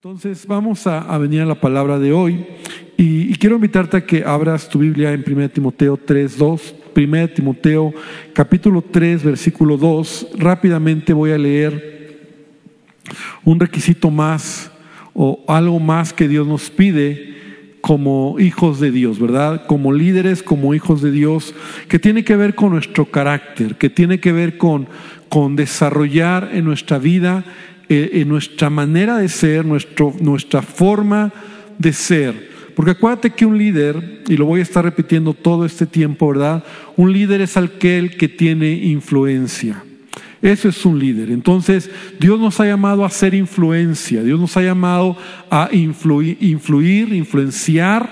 Entonces vamos a, venir a la palabra de hoy y, quiero invitarte a que abras tu Biblia en 1 Timoteo 3, 2. 1 Timoteo capítulo 3 versículo 2. Rápidamente voy a leer un requisito más o algo más que Dios nos pide como hijos de Dios, ¿verdad? Como líderes, como hijos de Dios, que tiene que ver con nuestro carácter, que tiene que ver con, con desarrollar en nuestra vida eh, en nuestra manera de ser, nuestra forma de ser. Porque acuérdate que un líder, y lo voy a estar repitiendo todo este tiempo, ¿verdad? Un líder es aquel que tiene influencia. Eso es un líder. Entonces, Dios nos ha llamado a hacer influencia, Dios nos ha llamado a influir, influir, influenciar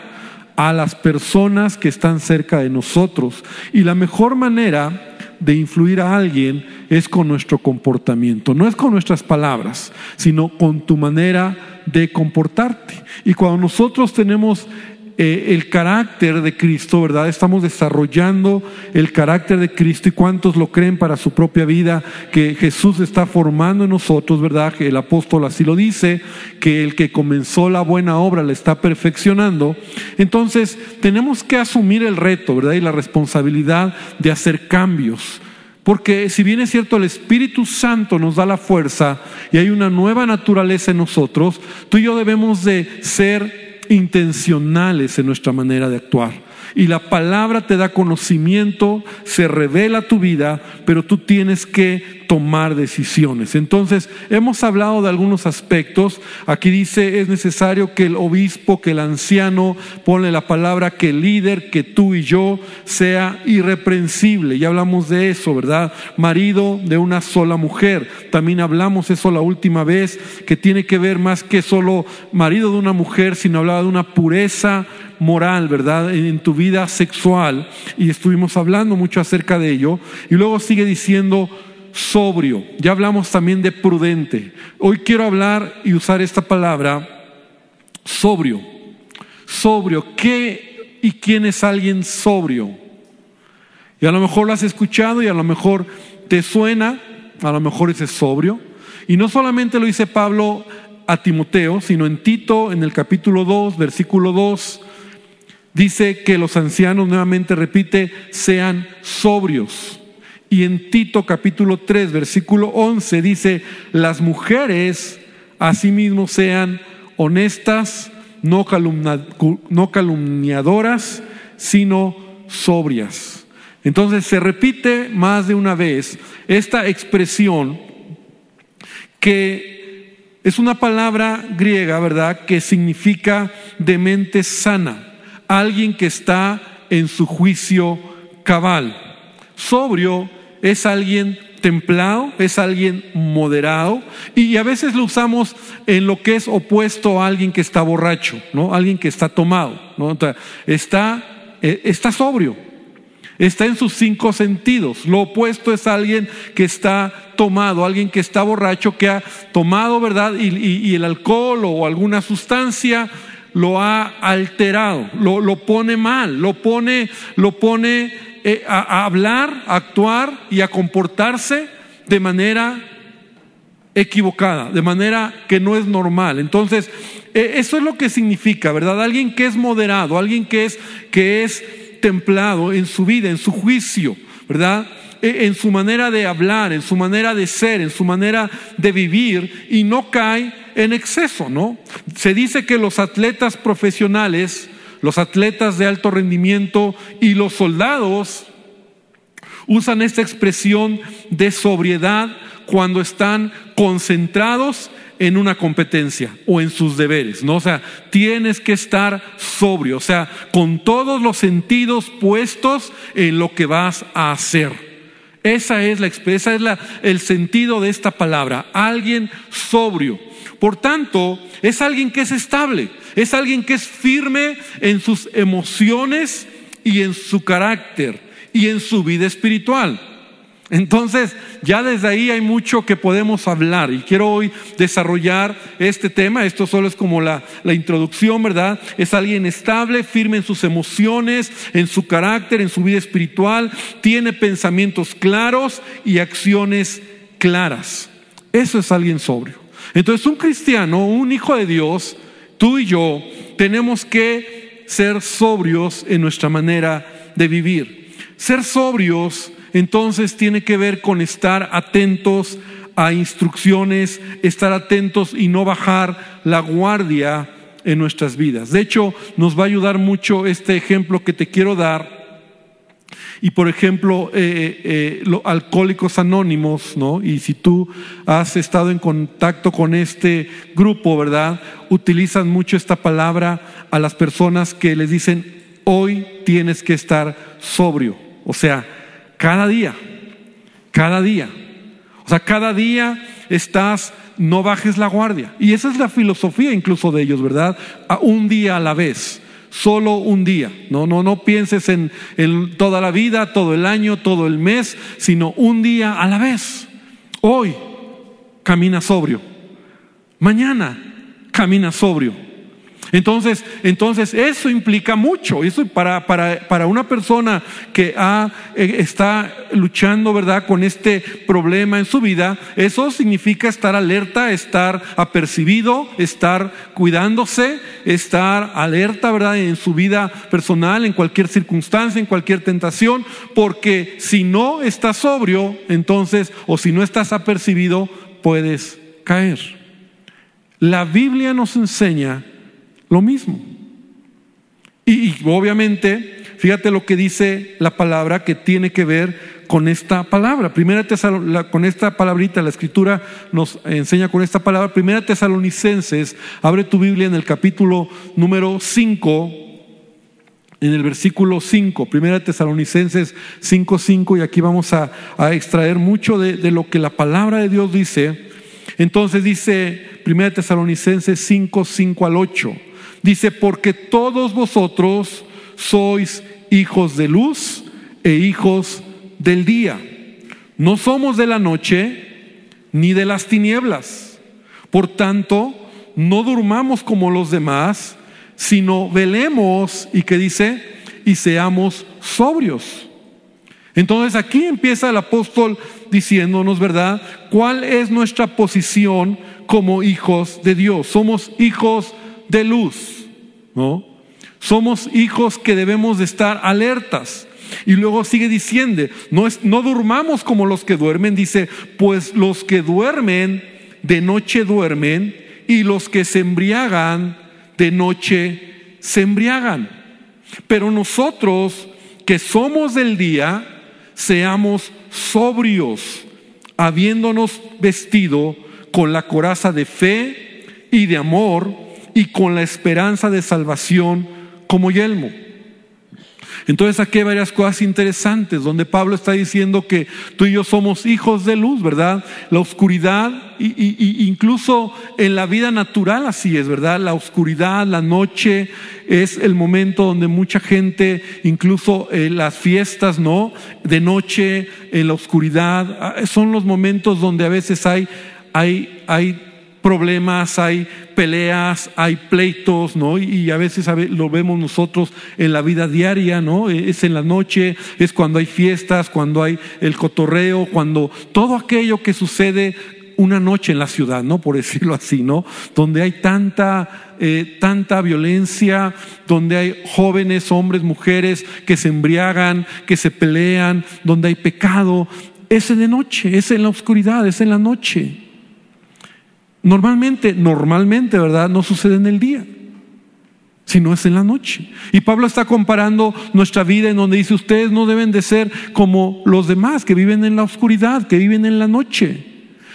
a las personas que están cerca de nosotros. Y la mejor manera de influir a alguien es con nuestro comportamiento, no es con nuestras palabras, sino con tu manera de comportarte. Y cuando nosotros tenemos eh, el carácter de Cristo, ¿verdad? Estamos desarrollando el carácter de Cristo y cuántos lo creen para su propia vida, que Jesús está formando en nosotros, ¿verdad? Que el apóstol así lo dice, que el que comenzó la buena obra la está perfeccionando. Entonces, tenemos que asumir el reto, ¿verdad? Y la responsabilidad de hacer cambios. Porque si bien es cierto, el Espíritu Santo nos da la fuerza y hay una nueva naturaleza en nosotros, tú y yo debemos de ser intencionales en nuestra manera de actuar. Y la palabra te da conocimiento, se revela tu vida, pero tú tienes que tomar decisiones. Entonces, hemos hablado de algunos aspectos. Aquí dice, es necesario que el obispo, que el anciano, pone la palabra que el líder, que tú y yo, sea irreprensible. Ya hablamos de eso, ¿verdad? Marido de una sola mujer. También hablamos eso la última vez, que tiene que ver más que solo marido de una mujer, sino hablaba de una pureza moral, ¿verdad? En tu vida sexual. Y estuvimos hablando mucho acerca de ello. Y luego sigue diciendo sobrio. Ya hablamos también de prudente. Hoy quiero hablar y usar esta palabra sobrio. Sobrio. ¿Qué y quién es alguien sobrio? Y a lo mejor lo has escuchado y a lo mejor te suena, a lo mejor ese sobrio. Y no solamente lo dice Pablo a Timoteo, sino en Tito, en el capítulo 2, versículo 2, dice que los ancianos, nuevamente repite, sean sobrios. Y en Tito capítulo 3, versículo 11 dice, las mujeres asimismo sean honestas, no, no calumniadoras, sino sobrias. Entonces se repite más de una vez esta expresión que es una palabra griega, ¿verdad?, que significa de mente sana alguien que está en su juicio cabal. Sobrio es alguien templado, es alguien moderado y a veces lo usamos en lo que es opuesto a alguien que está borracho, ¿no? Alguien que está tomado, ¿no? Está, eh, está sobrio, está en sus cinco sentidos. Lo opuesto es alguien que está tomado, alguien que está borracho, que ha tomado, ¿verdad? y el alcohol o alguna sustancia lo ha alterado, lo, pone mal, lo pone, lo pone eh, a, hablar, a actuar y a comportarse de manera equivocada, de manera que no es normal. Entonces, eh, eso es lo que significa, ¿verdad? Alguien que es moderado, alguien que es, que es templado en su vida, en su juicio, ¿verdad? E, en su manera de hablar, en su manera de ser, en su manera de vivir y no cae en exceso, ¿no? Se dice que los atletas profesionales, los atletas de alto rendimiento y los soldados usan esta expresión de sobriedad cuando están concentrados en una competencia o en sus deberes, ¿no? O sea, tienes que estar sobrio, o sea, con todos los sentidos puestos en lo que vas a hacer. Esa es la esa es la, el sentido de esta palabra, alguien sobrio. Por tanto, es alguien que es estable, es alguien que es firme en sus emociones y en su carácter y en su vida espiritual. Entonces, ya desde ahí hay mucho que podemos hablar y quiero hoy desarrollar este tema. Esto solo es como la, introducción, ¿verdad? Es alguien estable, firme en sus emociones, en su carácter, en su vida espiritual, tiene pensamientos claros y acciones claras. Eso es alguien sobrio. Entonces un cristiano, un hijo de Dios, tú y yo, tenemos que ser sobrios en nuestra manera de vivir. Ser sobrios entonces tiene que ver con estar atentos a instrucciones, estar atentos y no bajar la guardia en nuestras vidas. De hecho, nos va a ayudar mucho este ejemplo que te quiero dar. Y por ejemplo, eh, eh, los alcohólicos anónimos, ¿no? Y si tú has estado en contacto con este grupo, ¿verdad? Utilizan mucho esta palabra a las personas que les dicen, hoy tienes que estar sobrio. O sea, cada día, cada día. O sea, cada día estás, no bajes la guardia. Y esa es la filosofía incluso de ellos, ¿verdad? A un día a la vez, solo un día. No, no, no pienses en, en toda la vida, todo el año, todo el mes, sino un día a la vez. Hoy camina sobrio. Mañana camina sobrio. Entonces, entonces eso implica mucho. Eso para, para, para una persona que eh, está luchando, ¿verdad?, con este problema en su vida, eso significa estar alerta, estar apercibido, estar cuidándose, estar alerta, ¿verdad?, en su vida personal, en cualquier circunstancia, en cualquier tentación, porque si no estás sobrio, entonces, o si no estás apercibido, puedes caer. La Biblia nos enseña lo mismo. Y, obviamente, fíjate lo que dice la palabra que tiene que ver con esta palabra. Primera con esta palabrita, la escritura nos enseña con esta palabra. Primera Tesalonicenses, abre tu Biblia en el capítulo número 5, en el versículo 5, Primera Tesalonicenses 5, 5, y aquí vamos a, extraer mucho de, de, lo que la palabra de Dios dice. Entonces dice Primera Tesalonicenses 5, 5 al 8. Dice, porque todos vosotros sois hijos de luz e hijos del día. No somos de la noche ni de las tinieblas. Por tanto, no durmamos como los demás, sino velemos y que dice, y seamos sobrios. Entonces aquí empieza el apóstol diciéndonos, ¿verdad? ¿Cuál es nuestra posición como hijos de Dios? Somos hijos de luz. ¿no? Somos hijos que debemos de estar alertas. Y luego sigue diciendo, no, es, no durmamos como los que duermen, dice, pues los que duermen de noche duermen y los que se embriagan de noche se embriagan. Pero nosotros que somos del día, seamos sobrios, habiéndonos vestido con la coraza de fe y de amor y con la esperanza de salvación como yelmo. Entonces aquí hay varias cosas interesantes donde Pablo está diciendo que tú y yo somos hijos de luz, ¿verdad? La oscuridad, y, incluso en la vida natural así es, ¿verdad? La oscuridad, la noche es el momento donde mucha gente, incluso en las fiestas, ¿no? De noche, en la oscuridad, ah, son los momentos donde a veces hay, hay, hay problemas, hay peleas, hay pleitos, ¿no? Y a veces lo vemos nosotros en la vida diaria, ¿no? Es en la noche, es cuando hay fiestas, cuando hay el cotorreo, cuando todo aquello que sucede una noche en la ciudad, ¿no? Por decirlo así, ¿no? Donde hay tanta, eh, tanta violencia, donde hay jóvenes, hombres, mujeres que se embriagan, que se pelean, donde hay pecado. Es de noche, es en la oscuridad, es en la noche. Normalmente, normalmente, ¿verdad? No sucede en el día, sino es en la noche. Y Pablo está comparando nuestra vida en donde dice, ustedes no deben de ser como los demás que viven en la oscuridad, que viven en la noche,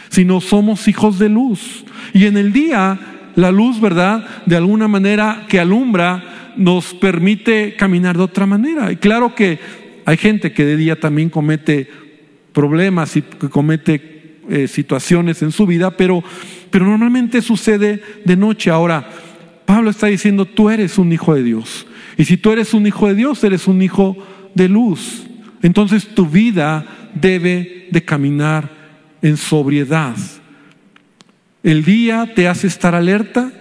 sino somos hijos de luz. Y en el día, la luz, ¿verdad? De alguna manera que alumbra, nos permite caminar de otra manera. Y claro que hay gente que de día también comete problemas y que comete eh, situaciones en su vida, pero pero normalmente sucede de noche. Ahora, Pablo está diciendo, tú eres un hijo de Dios. Y si tú eres un hijo de Dios, eres un hijo de luz. Entonces tu vida debe de caminar en sobriedad. El día te hace estar alerta,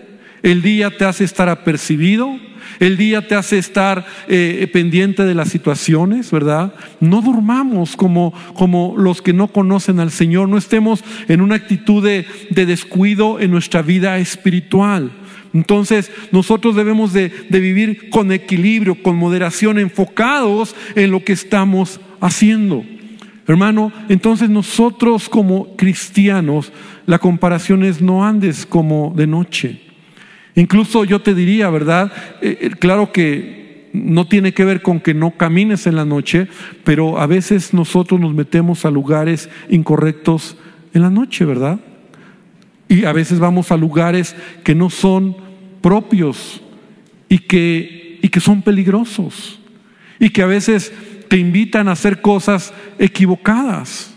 El día te hace estar apercibido, el día te hace estar eh, pendiente de las situaciones, ¿verdad? No durmamos como, como los que no conocen al Señor, no estemos en una actitud de, descuido en nuestra vida espiritual. Entonces nosotros debemos de, de, vivir con equilibrio, con moderación, enfocados en lo que estamos haciendo. Hermano, entonces nosotros como cristianos, la comparación es no andes como de noche. Incluso yo te diría, ¿verdad? Eh, eh, claro que no tiene que ver con que no camines en la noche, pero a veces nosotros nos metemos a lugares incorrectos en la noche, ¿verdad? Y a veces vamos a lugares que no son propios y que, y que son peligrosos y que a veces te invitan a hacer cosas equivocadas.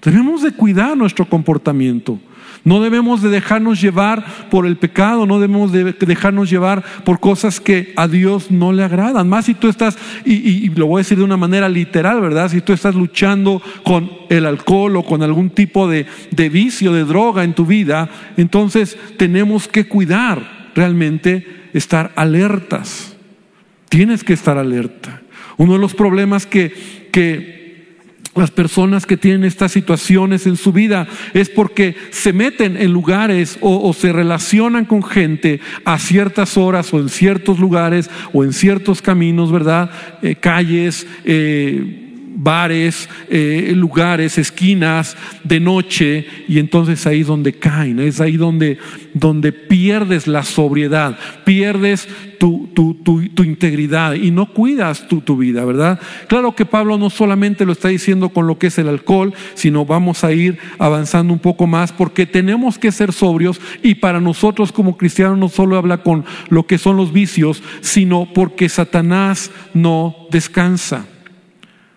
Tenemos de cuidar nuestro comportamiento. No debemos de dejarnos llevar por el pecado, no debemos de dejarnos llevar por cosas que a Dios no le agradan. Más si tú estás, y, lo voy a decir de una manera literal, ¿verdad? Si tú estás luchando con el alcohol o con algún tipo de, de vicio, de droga en tu vida, entonces tenemos que cuidar realmente, estar alertas. Tienes que estar alerta. Uno de los problemas que, que las personas que tienen estas situaciones en su vida es porque se meten en lugares o, se relacionan con gente a ciertas horas o en ciertos lugares o en ciertos caminos, ¿verdad? Eh, calles, eh, bares, eh, lugares, esquinas de noche y entonces ahí donde caen, es ahí donde, donde pierdes la sobriedad, pierdes tu, tu, tu, integridad y no cuidas tu, tu vida, ¿verdad? Claro que Pablo no solamente lo está diciendo con lo que es el alcohol, sino vamos a ir avanzando un poco más porque tenemos que ser sobrios y para nosotros como cristianos no solo habla con lo que son los vicios, sino porque Satanás no descansa.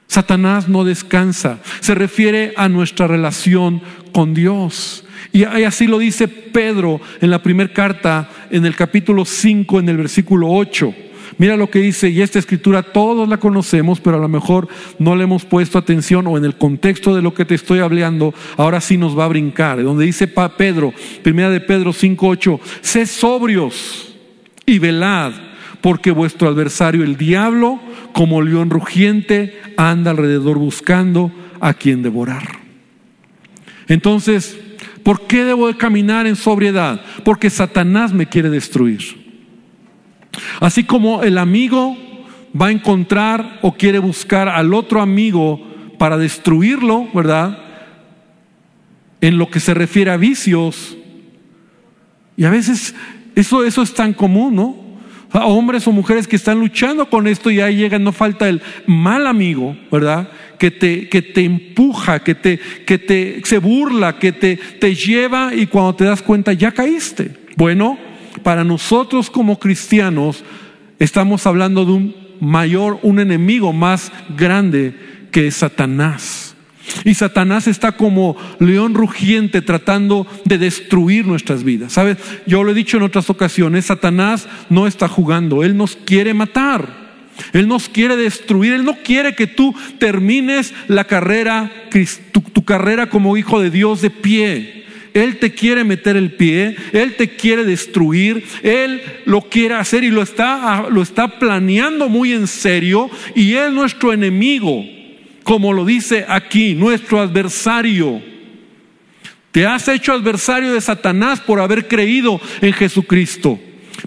Satanás no descansa. Se refiere a nuestra relación con Dios. Y así lo dice Pedro en la primera carta, en el capítulo 5, en el versículo 8. Mira lo que dice, y esta escritura todos la conocemos, pero a lo mejor no le hemos puesto atención o en el contexto de lo que te estoy hablando, ahora sí nos va a brincar. Donde dice Pedro, primera de Pedro 5, 8, sé sobrios y velad, porque vuestro adversario el diablo como león rugiente, anda alrededor buscando a quien devorar. Entonces, ¿por qué debo de caminar en sobriedad? Porque Satanás me quiere destruir. Así como el amigo va a encontrar o quiere buscar al otro amigo para destruirlo, ¿verdad? En lo que se refiere a vicios. Y a veces eso, eso es tan común, ¿no? Hombres o mujeres que están luchando con esto y ahí llegan, no falta el mal amigo, ¿verdad? Que te, que te empuja, que te, que te se burla, que te, te lleva y cuando te das cuenta ya caíste. Bueno, para nosotros como cristianos estamos hablando de un mayor, un enemigo más grande que es Satanás. Y Satanás está como león rugiente tratando de destruir nuestras vidas. ¿Sabes? Yo lo he dicho en otras ocasiones, Satanás no está jugando, él nos quiere matar. Él nos quiere destruir, Él no quiere que tú termines la carrera, tu, carrera como hijo de Dios de pie. Él te quiere meter el pie, Él te quiere destruir, Él lo quiere hacer y lo está, lo está planeando muy en serio y Él es nuestro enemigo como lo dice aquí, nuestro adversario. Te has hecho adversario de Satanás por haber creído en Jesucristo.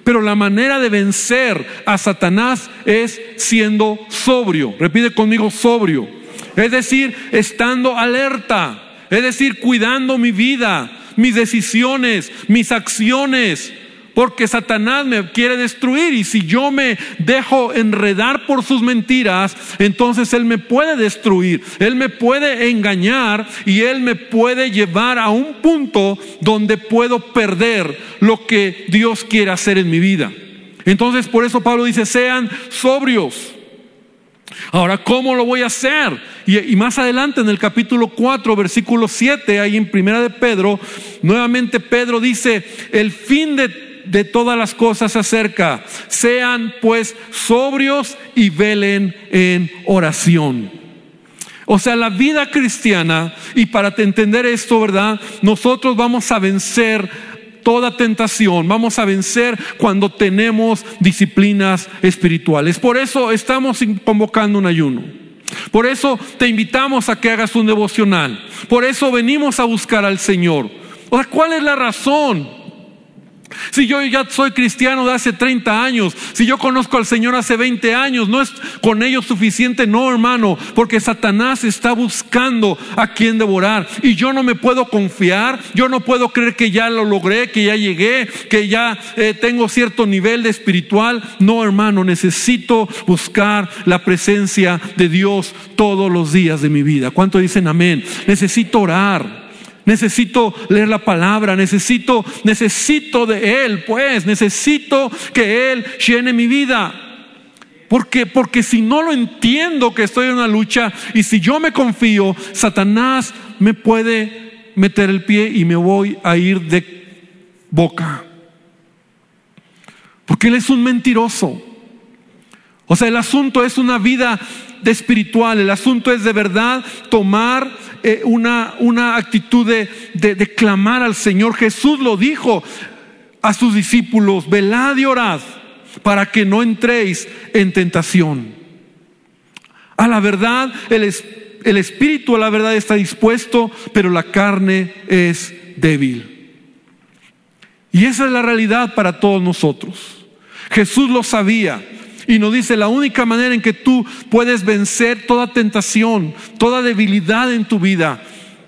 Pero la manera de vencer a Satanás es siendo sobrio. Repite conmigo sobrio. Es decir, estando alerta. Es decir, cuidando mi vida, mis decisiones, mis acciones porque Satanás me quiere destruir y si yo me dejo enredar por sus mentiras, entonces Él me puede destruir, Él me puede engañar y Él me puede llevar a un punto donde puedo perder lo que Dios quiere hacer en mi vida. Entonces por eso Pablo dice, sean sobrios. Ahora, ¿cómo lo voy a hacer? Y, más adelante en el capítulo 4, versículo 7, ahí en Primera de Pedro, nuevamente Pedro dice, el fin de de todas las cosas acerca. Sean pues sobrios y velen en oración. O sea, la vida cristiana, y para entender esto, ¿verdad? Nosotros vamos a vencer toda tentación, vamos a vencer cuando tenemos disciplinas espirituales. Por eso estamos convocando un ayuno. Por eso te invitamos a que hagas un devocional. Por eso venimos a buscar al Señor. O sea, ¿cuál es la razón? Si yo ya soy cristiano de hace 30 años, si yo conozco al Señor hace 20 años, no es con ello suficiente, no hermano, porque Satanás está buscando a quien devorar y yo no me puedo confiar, yo no puedo creer que ya lo logré, que ya llegué, que ya eh, tengo cierto nivel de espiritual. No hermano, necesito buscar la presencia de Dios todos los días de mi vida. ¿Cuánto dicen amén? Necesito orar. Necesito leer la palabra, necesito, necesito de Él, pues, necesito que Él llene mi vida. Porque, porque si no lo entiendo que estoy en una lucha y si yo me confío, Satanás me puede meter el pie y me voy a ir de boca. Porque Él es un mentiroso. O sea, el asunto es una vida de espiritual, el asunto es de verdad tomar eh, una, una, actitud de, de, clamar al Señor. Jesús lo dijo a sus discípulos, velad y orad para que no entréis en tentación. A la verdad, el, el espíritu a la verdad está dispuesto, pero la carne es débil. Y esa es la realidad para todos nosotros. Jesús lo sabía. Y nos dice, la única manera en que tú puedes vencer toda tentación, toda debilidad en tu vida,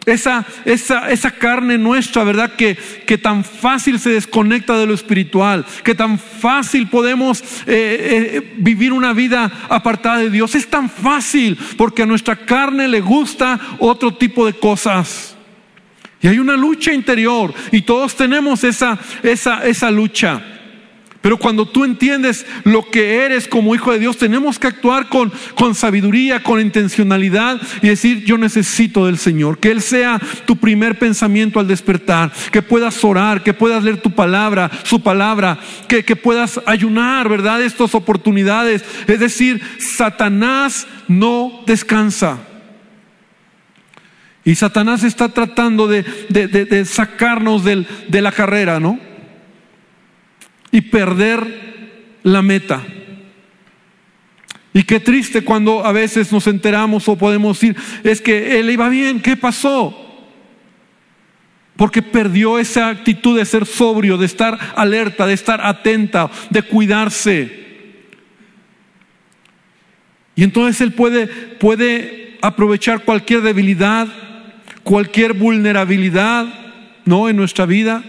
esa, esa, esa, carne nuestra, ¿verdad? Que, que, tan fácil se desconecta de lo espiritual, que tan fácil podemos eh, eh, vivir una vida apartada de Dios. Es tan fácil porque a nuestra carne le gusta otro tipo de cosas. Y hay una lucha interior y todos tenemos esa, esa, esa lucha. Pero cuando tú entiendes lo que eres como hijo de Dios, tenemos que actuar con, con, sabiduría, con intencionalidad y decir, yo necesito del Señor. Que Él sea tu primer pensamiento al despertar, que puedas orar, que puedas leer tu palabra, su palabra, que, que puedas ayunar, ¿verdad? Estas oportunidades. Es decir, Satanás no descansa. Y Satanás está tratando de, de, de, sacarnos del, de la carrera, ¿no? Y perder la meta. Y qué triste cuando a veces nos enteramos o podemos decir, es que él iba bien, ¿qué pasó? Porque perdió esa actitud de ser sobrio, de estar alerta, de estar atenta, de cuidarse. Y entonces él puede, puede aprovechar cualquier debilidad, cualquier vulnerabilidad, ¿no? En nuestra vida.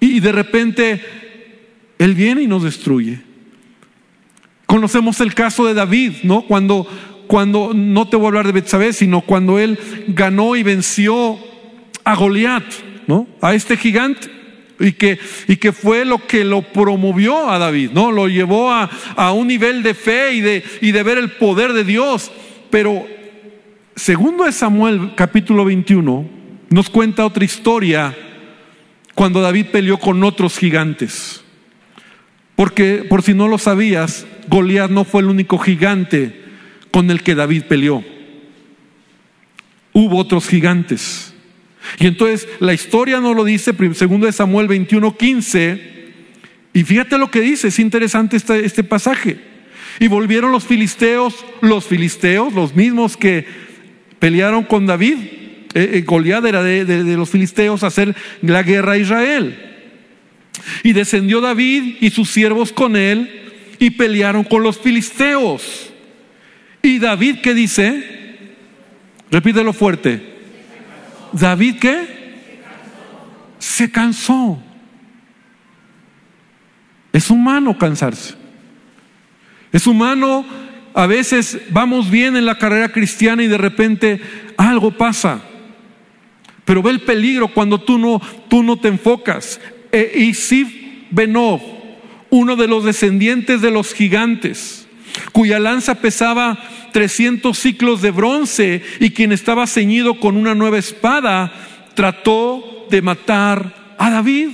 Y de repente él viene y nos destruye. Conocemos el caso de David, ¿no? Cuando, cuando no te voy a hablar de Betsabé, sino cuando él ganó y venció a Goliat, ¿no? A este gigante. Y que, y que fue lo que lo promovió a David, ¿no? Lo llevó a, a un nivel de fe y de, y de ver el poder de Dios. Pero, segundo de Samuel, capítulo 21, nos cuenta otra historia cuando David peleó con otros gigantes. Porque, por si no lo sabías, Goliat no fue el único gigante con el que David peleó. Hubo otros gigantes. Y entonces la historia no lo dice, segundo de Samuel 21, 15. Y fíjate lo que dice, es interesante este, este pasaje. Y volvieron los filisteos, los filisteos, los mismos que pelearon con David. Eh, eh, Goliat era de, de los filisteos a hacer la guerra a Israel. Y descendió David y sus siervos con él y pelearon con los filisteos. ¿Y David qué dice? Repítelo fuerte. ¿David qué? Se cansó. Es humano cansarse. Es humano, a veces vamos bien en la carrera cristiana y de repente algo pasa. Pero ve el peligro cuando tú no, tú no te enfocas. E Isif Benov, uno de los descendientes de los gigantes, cuya lanza pesaba 300 ciclos de bronce y quien estaba ceñido con una nueva espada, trató de matar a David.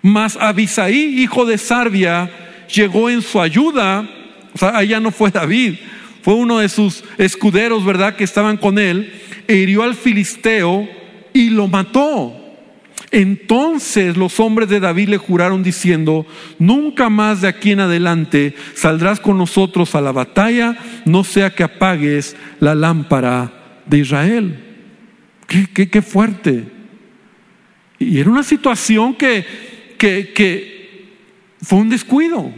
Mas Abisaí, hijo de Sarbia, llegó en su ayuda, o sea, allá no fue David, fue uno de sus escuderos, ¿verdad?, que estaban con él, e hirió al filisteo y lo mató. Entonces los hombres de David le juraron diciendo, nunca más de aquí en adelante saldrás con nosotros a la batalla, no sea que apagues la lámpara de Israel. Qué, fuerte. Y era una situación que, que, que fue un descuido.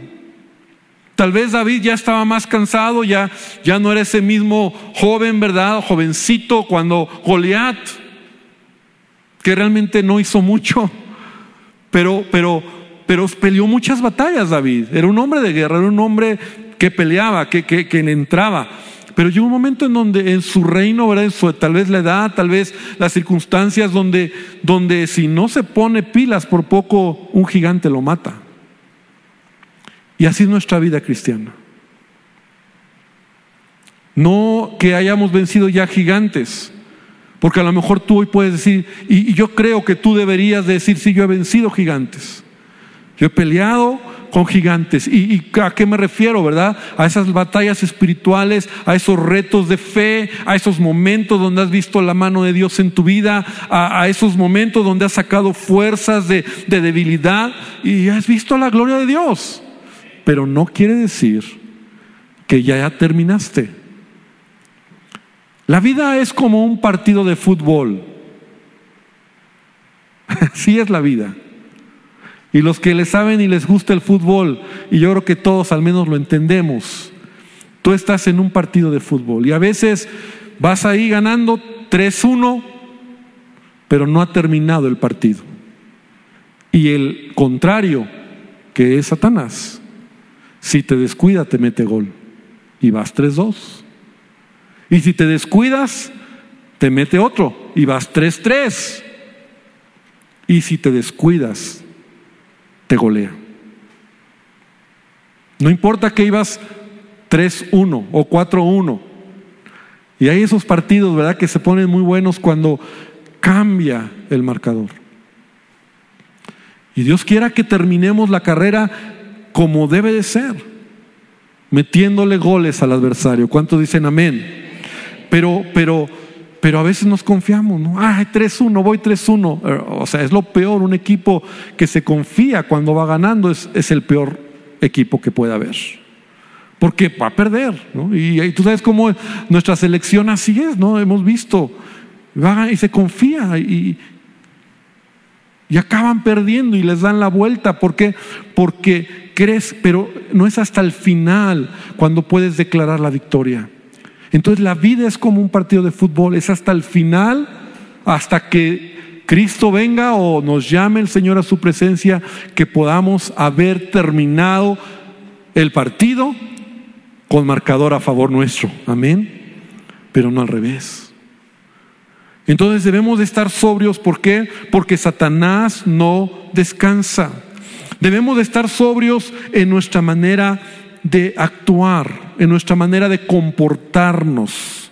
Tal vez David ya estaba más cansado, ya, ya no era ese mismo joven, ¿verdad? Jovencito cuando Goliat, que realmente no hizo mucho, pero, pero, pero peleó muchas batallas David. Era un hombre de guerra, era un hombre que peleaba, que, que, que entraba. Pero llegó un momento en donde en su reino, ¿verdad? En su, tal vez la edad, tal vez las circunstancias donde, donde si no se pone pilas por poco, un gigante lo mata. Y así es nuestra vida cristiana. No que hayamos vencido ya gigantes, porque a lo mejor tú hoy puedes decir, y, yo creo que tú deberías decir, sí, yo he vencido gigantes. Yo he peleado con gigantes. ¿Y, a qué me refiero, verdad? A esas batallas espirituales, a esos retos de fe, a esos momentos donde has visto la mano de Dios en tu vida, a, esos momentos donde has sacado fuerzas de debilidad y has visto la gloria de Dios pero no quiere decir que ya terminaste. La vida es como un partido de fútbol. Así es la vida. Y los que le saben y les gusta el fútbol, y yo creo que todos al menos lo entendemos, tú estás en un partido de fútbol y a veces vas ahí ganando 3-1, pero no ha terminado el partido. Y el contrario, que es Satanás, si te descuida, te mete gol. Y vas 3-2. Y si te descuidas, te mete otro. Y vas 3-3. Y si te descuidas, te golea. No importa que ibas 3-1 o 4-1. Y hay esos partidos, ¿verdad?, que se ponen muy buenos cuando cambia el marcador. Y Dios quiera que terminemos la carrera como debe de ser, metiéndole goles al adversario. ¿Cuántos dicen amén? Pero, pero, pero a veces nos confiamos, ¿no? Ay, 3-1, voy 3-1. Eh, o sea, es lo peor, un equipo que se confía cuando va ganando es, el peor equipo que puede haber. Porque va a perder, ¿no? Y, y tú sabes cómo nuestra selección así es, ¿no? Hemos visto, va y se confía y, y acaban perdiendo y les dan la vuelta. ¿Por qué? Porque crees, pero no es hasta el final cuando puedes declarar la victoria. Entonces la vida es como un partido de fútbol, es hasta el final, hasta que Cristo venga o nos llame el Señor a su presencia, que podamos haber terminado el partido con marcador a favor nuestro. Amén. Pero no al revés. Entonces debemos de estar sobrios. ¿Por qué? Porque Satanás no descansa. Debemos de estar sobrios en nuestra manera de actuar, en nuestra manera de comportarnos.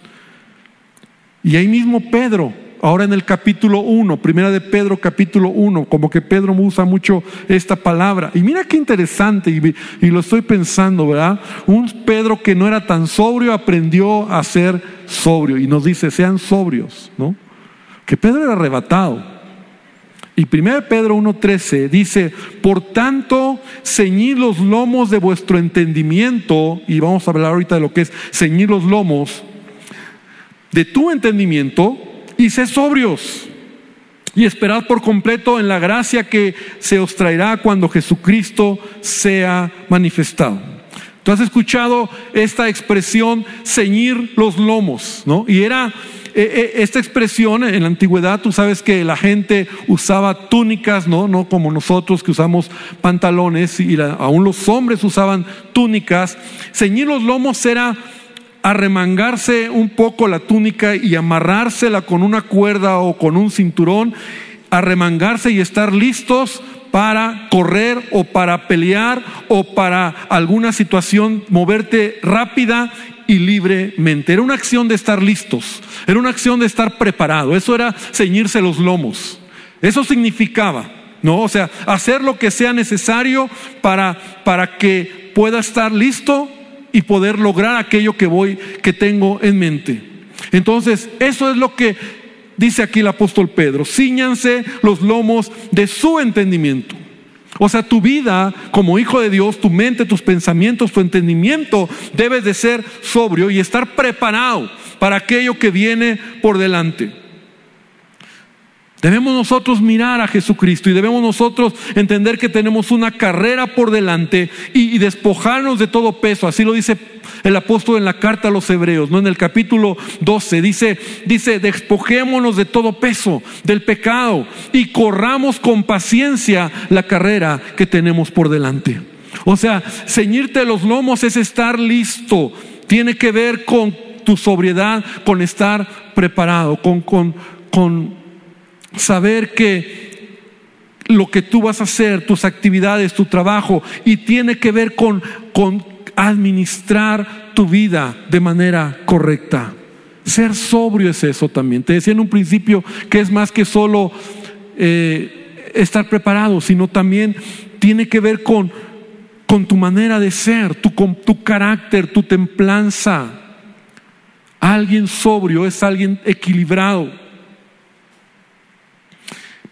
Y ahí mismo Pedro, ahora en el capítulo 1, primera de Pedro capítulo 1, como que Pedro usa mucho esta palabra. Y mira qué interesante, y, y, lo estoy pensando, ¿verdad? Un Pedro que no era tan sobrio aprendió a ser sobrio y nos dice, sean sobrios, ¿no? que Pedro era arrebatado. Y 1 Pedro 1.13 dice, por tanto, ceñid los lomos de vuestro entendimiento, y vamos a hablar ahorita de lo que es ceñir los lomos, de tu entendimiento, y sé sobrios, y esperad por completo en la gracia que se os traerá cuando Jesucristo sea manifestado. Tú has escuchado esta expresión, ceñir los lomos, ¿no? Y era eh, eh, esta expresión en la antigüedad, tú sabes que la gente usaba túnicas, no, no como nosotros que usamos pantalones, y aún los hombres usaban túnicas. Ceñir los lomos era arremangarse un poco la túnica y amarrársela con una cuerda o con un cinturón, arremangarse y estar listos para correr o para pelear o para alguna situación, moverte rápida y libremente. Era una acción de estar listos, era una acción de estar preparado, eso era ceñirse los lomos. Eso significaba, ¿no? O sea, hacer lo que sea necesario para, para que pueda estar listo y poder lograr aquello que voy, que tengo en mente. Entonces, eso es lo que dice aquí el apóstol Pedro, ciñanse los lomos de su entendimiento. O sea, tu vida como hijo de Dios, tu mente, tus pensamientos, tu entendimiento debes de ser sobrio y estar preparado para aquello que viene por delante. Debemos nosotros mirar a Jesucristo y debemos nosotros entender que tenemos una carrera por delante y, despojarnos de todo peso. Así lo dice el apóstol en la carta a los hebreos, ¿no? En el capítulo 12 dice, dice, despojémonos de todo peso, del pecado y corramos con paciencia la carrera que tenemos por delante. O sea, ceñirte los lomos es estar listo. Tiene que ver con tu sobriedad, con estar preparado, con, con, con saber que lo que tú vas a hacer, tus actividades, tu trabajo, y tiene que ver con, con administrar tu vida de manera correcta. Ser sobrio es eso también. Te decía en un principio que es más que solo eh, estar preparado, sino también tiene que ver con, con tu manera de ser, tu, con tu carácter, tu templanza. Alguien sobrio es alguien equilibrado.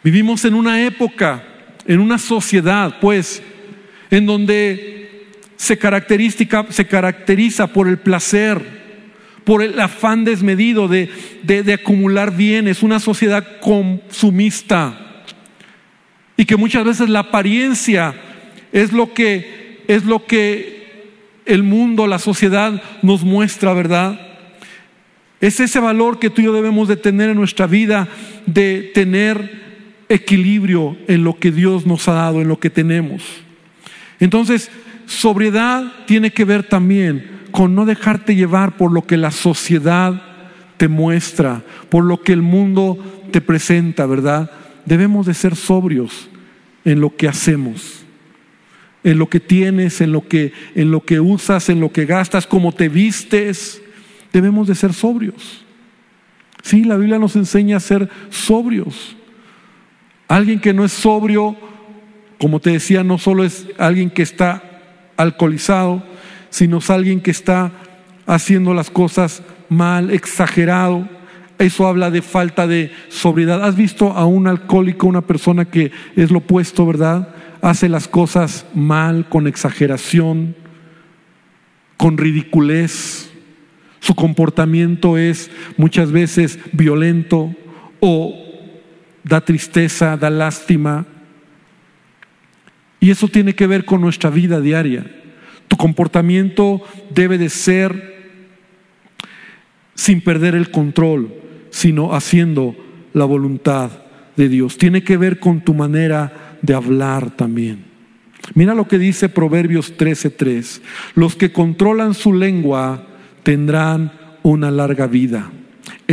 Vivimos en una época, en una sociedad, pues, en donde se caracteriza, se caracteriza por el placer, por el afán desmedido de, de, acumular bienes, una sociedad consumista. Y que muchas veces la apariencia es lo que, es lo que el mundo, la sociedad nos muestra, ¿verdad? Es ese valor que tú y yo debemos de tener en nuestra vida, de tener equilibrio en lo que Dios nos ha dado, en lo que tenemos. Entonces, sobriedad tiene que ver también con no dejarte llevar por lo que la sociedad te muestra, por lo que el mundo te presenta, ¿verdad? Debemos de ser sobrios en lo que hacemos, en lo que tienes, en lo que, en lo que usas, en lo que gastas, como te vistes. Debemos de ser sobrios. Sí, la Biblia nos enseña a ser sobrios. Alguien que no es sobrio, como te decía, no solo es alguien que está alcoholizado, sino es alguien que está haciendo las cosas mal, exagerado. Eso habla de falta de sobriedad. ¿Has visto a un alcohólico, una persona que es lo opuesto, verdad? Hace las cosas mal, con exageración, con ridiculez. Su comportamiento es muchas veces violento o da tristeza, da lástima. Y eso tiene que ver con nuestra vida diaria. Tu comportamiento debe de ser sin perder el control, sino haciendo la voluntad de Dios. Tiene que ver con tu manera de hablar también. Mira lo que dice Proverbios 13:3. Los que controlan su lengua tendrán una larga vida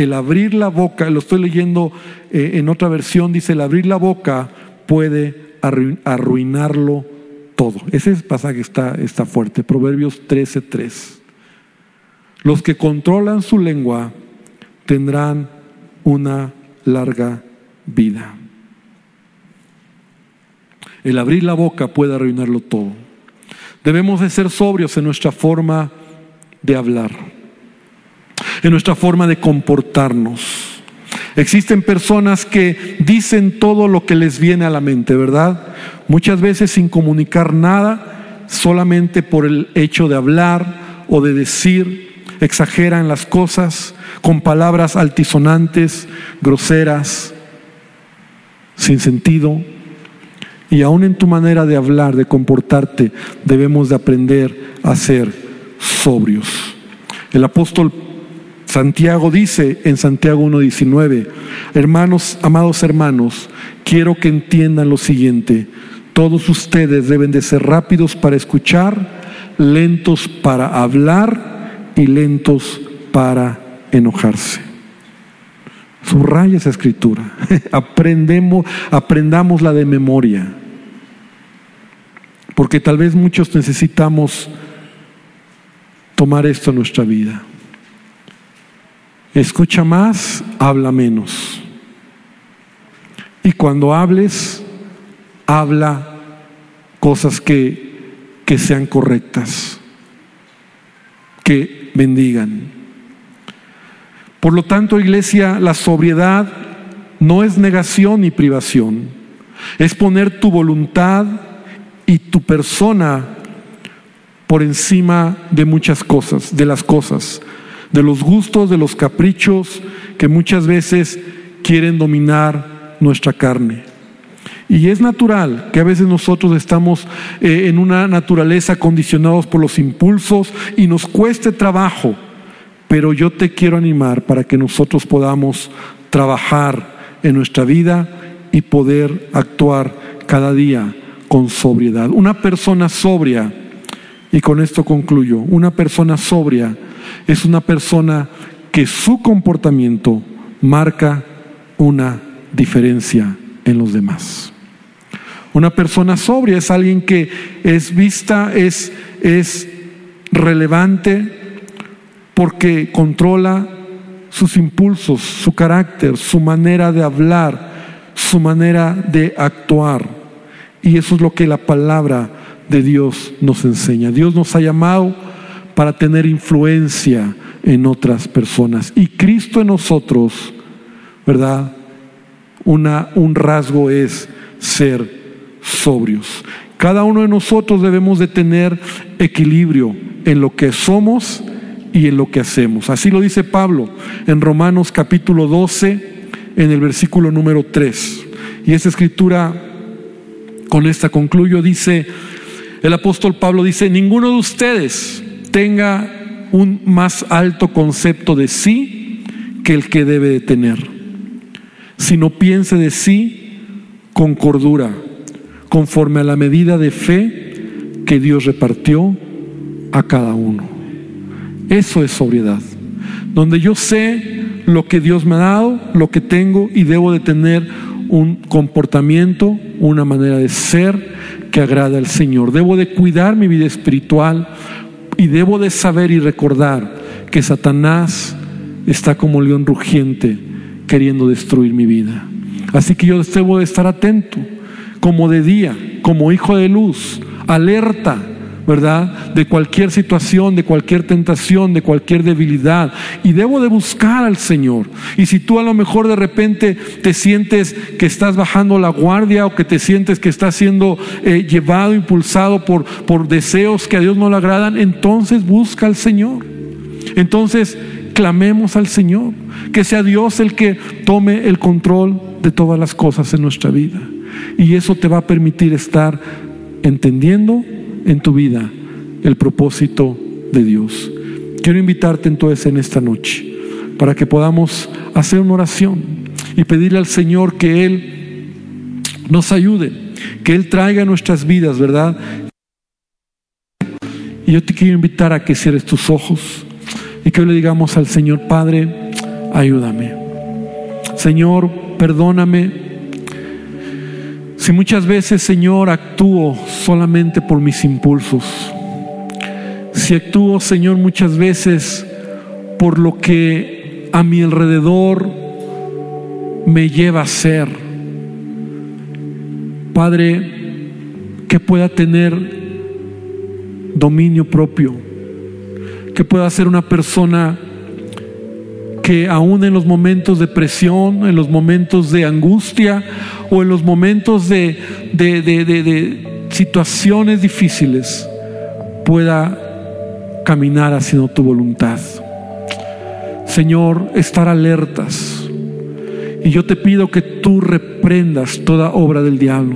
el abrir la boca, lo estoy leyendo eh, en otra versión, dice, el abrir la boca puede arruinarlo todo. Ese pasaje está, está fuerte, Proverbios 13:3. Los que controlan su lengua tendrán una larga vida. El abrir la boca puede arruinarlo todo. Debemos de ser sobrios en nuestra forma de hablar en nuestra forma de comportarnos. Existen personas que dicen todo lo que les viene a la mente, ¿verdad? Muchas veces sin comunicar nada, solamente por el hecho de hablar o de decir, exageran las cosas con palabras altisonantes, groseras, sin sentido. Y aún en tu manera de hablar, de comportarte, debemos de aprender a ser sobrios. El apóstol Santiago dice en Santiago 1.19, hermanos, amados hermanos, quiero que entiendan lo siguiente, todos ustedes deben de ser rápidos para escuchar, lentos para hablar y lentos para enojarse. Subraya esa escritura. Aprendemos, aprendamos la de memoria. Porque tal vez muchos necesitamos tomar esto en nuestra vida. Escucha más, habla menos. Y cuando hables, habla cosas que, que sean correctas, que bendigan. Por lo tanto, iglesia, la sobriedad no es negación ni privación, es poner tu voluntad y tu persona por encima de muchas cosas, de las cosas, de los gustos, de los caprichos que muchas veces quieren dominar nuestra carne. Y es natural que a veces nosotros estamos eh, en una naturaleza condicionados por los impulsos y nos cueste trabajo, pero yo te quiero animar para que nosotros podamos trabajar en nuestra vida y poder actuar cada día con sobriedad. Una persona sobria, y con esto concluyo, una persona sobria es una persona que su comportamiento marca una diferencia en los demás. Una persona sobria es alguien que es vista, es, es relevante porque controla sus impulsos, su carácter, su manera de hablar, su manera de actuar. Y eso es lo que la palabra de Dios nos enseña. Dios nos ha llamado para tener influencia en otras personas. Y Cristo en nosotros, ¿verdad? Una, un rasgo es ser sobrios. Cada uno de nosotros debemos de tener equilibrio en lo que somos y en lo que hacemos. Así lo dice Pablo en Romanos capítulo 12, en el versículo número 3. Y esa escritura, con esta concluyo, dice, el apóstol Pablo dice, ninguno de ustedes tenga un más alto concepto de sí que el que debe de tener, sino piense de sí con cordura conforme a la medida de fe que Dios repartió a cada uno. Eso es sobriedad, donde yo sé lo que Dios me ha dado, lo que tengo y debo de tener un comportamiento, una manera de ser que agrada al Señor. Debo de cuidar mi vida espiritual y debo de saber y recordar que Satanás está como león rugiente queriendo destruir mi vida. Así que yo debo de estar atento como de día, como hijo de luz, alerta, ¿verdad? De cualquier situación, de cualquier tentación, de cualquier debilidad. Y debo de buscar al Señor. Y si tú a lo mejor de repente te sientes que estás bajando la guardia o que te sientes que estás siendo eh, llevado, impulsado por, por deseos que a Dios no le agradan, entonces busca al Señor. Entonces clamemos al Señor. Que sea Dios el que tome el control de todas las cosas en nuestra vida. Y eso te va a permitir estar entendiendo en tu vida el propósito de Dios. Quiero invitarte entonces en esta noche para que podamos hacer una oración y pedirle al Señor que Él nos ayude, que Él traiga nuestras vidas, ¿verdad? Y yo te quiero invitar a que cierres tus ojos y que le digamos al Señor, Padre, ayúdame. Señor, perdóname si muchas veces, Señor, actúo solamente por mis impulsos, si actúo, Señor, muchas veces por lo que a mi alrededor me lleva a ser, Padre, que pueda tener dominio propio, que pueda ser una persona que aún en los momentos de presión, en los momentos de angustia o en los momentos de, de, situaciones difíciles, pueda caminar haciendo tu voluntad. Señor, estar alertas. Y yo te pido que tú reprendas toda obra del diablo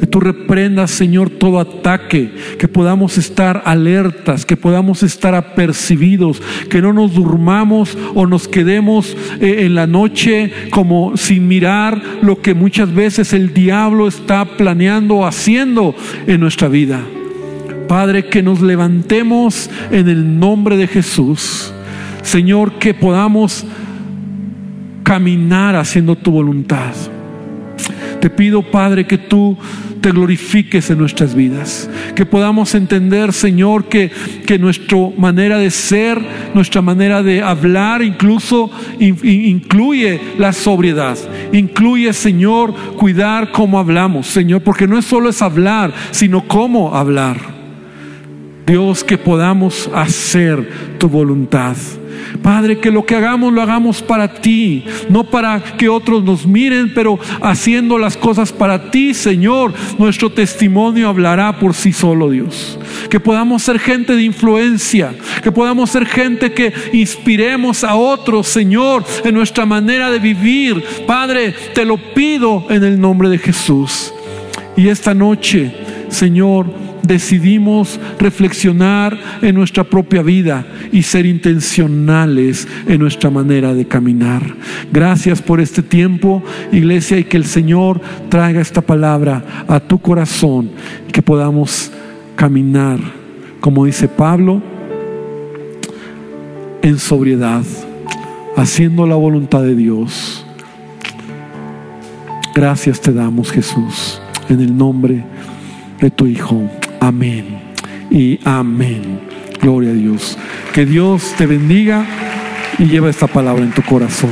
que tú reprendas, Señor, todo ataque, que podamos estar alertas, que podamos estar apercibidos, que no nos durmamos o nos quedemos eh, en la noche como sin mirar lo que muchas veces el diablo está planeando o haciendo en nuestra vida. Padre, que nos levantemos en el nombre de Jesús. Señor, que podamos caminar haciendo tu voluntad. Te pido, Padre, que tú te glorifiques en nuestras vidas. Que podamos entender, Señor, que, que nuestra manera de ser, nuestra manera de hablar, incluso incluye la sobriedad. Incluye, Señor, cuidar cómo hablamos, Señor, porque no es solo es hablar, sino cómo hablar. Dios, que podamos hacer tu voluntad. Padre, que lo que hagamos lo hagamos para ti, no para que otros nos miren, pero haciendo las cosas para ti, Señor, nuestro testimonio hablará por sí solo, Dios. Que podamos ser gente de influencia, que podamos ser gente que inspiremos a otros, Señor, en nuestra manera de vivir. Padre, te lo pido en el nombre de Jesús. Y esta noche, Señor, decidimos reflexionar en nuestra propia vida y ser intencionales en nuestra manera de caminar. Gracias por este tiempo, iglesia, y que el Señor traiga esta palabra a tu corazón y que podamos caminar, como dice Pablo, en sobriedad, haciendo la voluntad de Dios. Gracias te damos, Jesús, en el nombre de tu Hijo. Amén y amén. Gloria a Dios. Que Dios te bendiga y lleva esta palabra en tu corazón.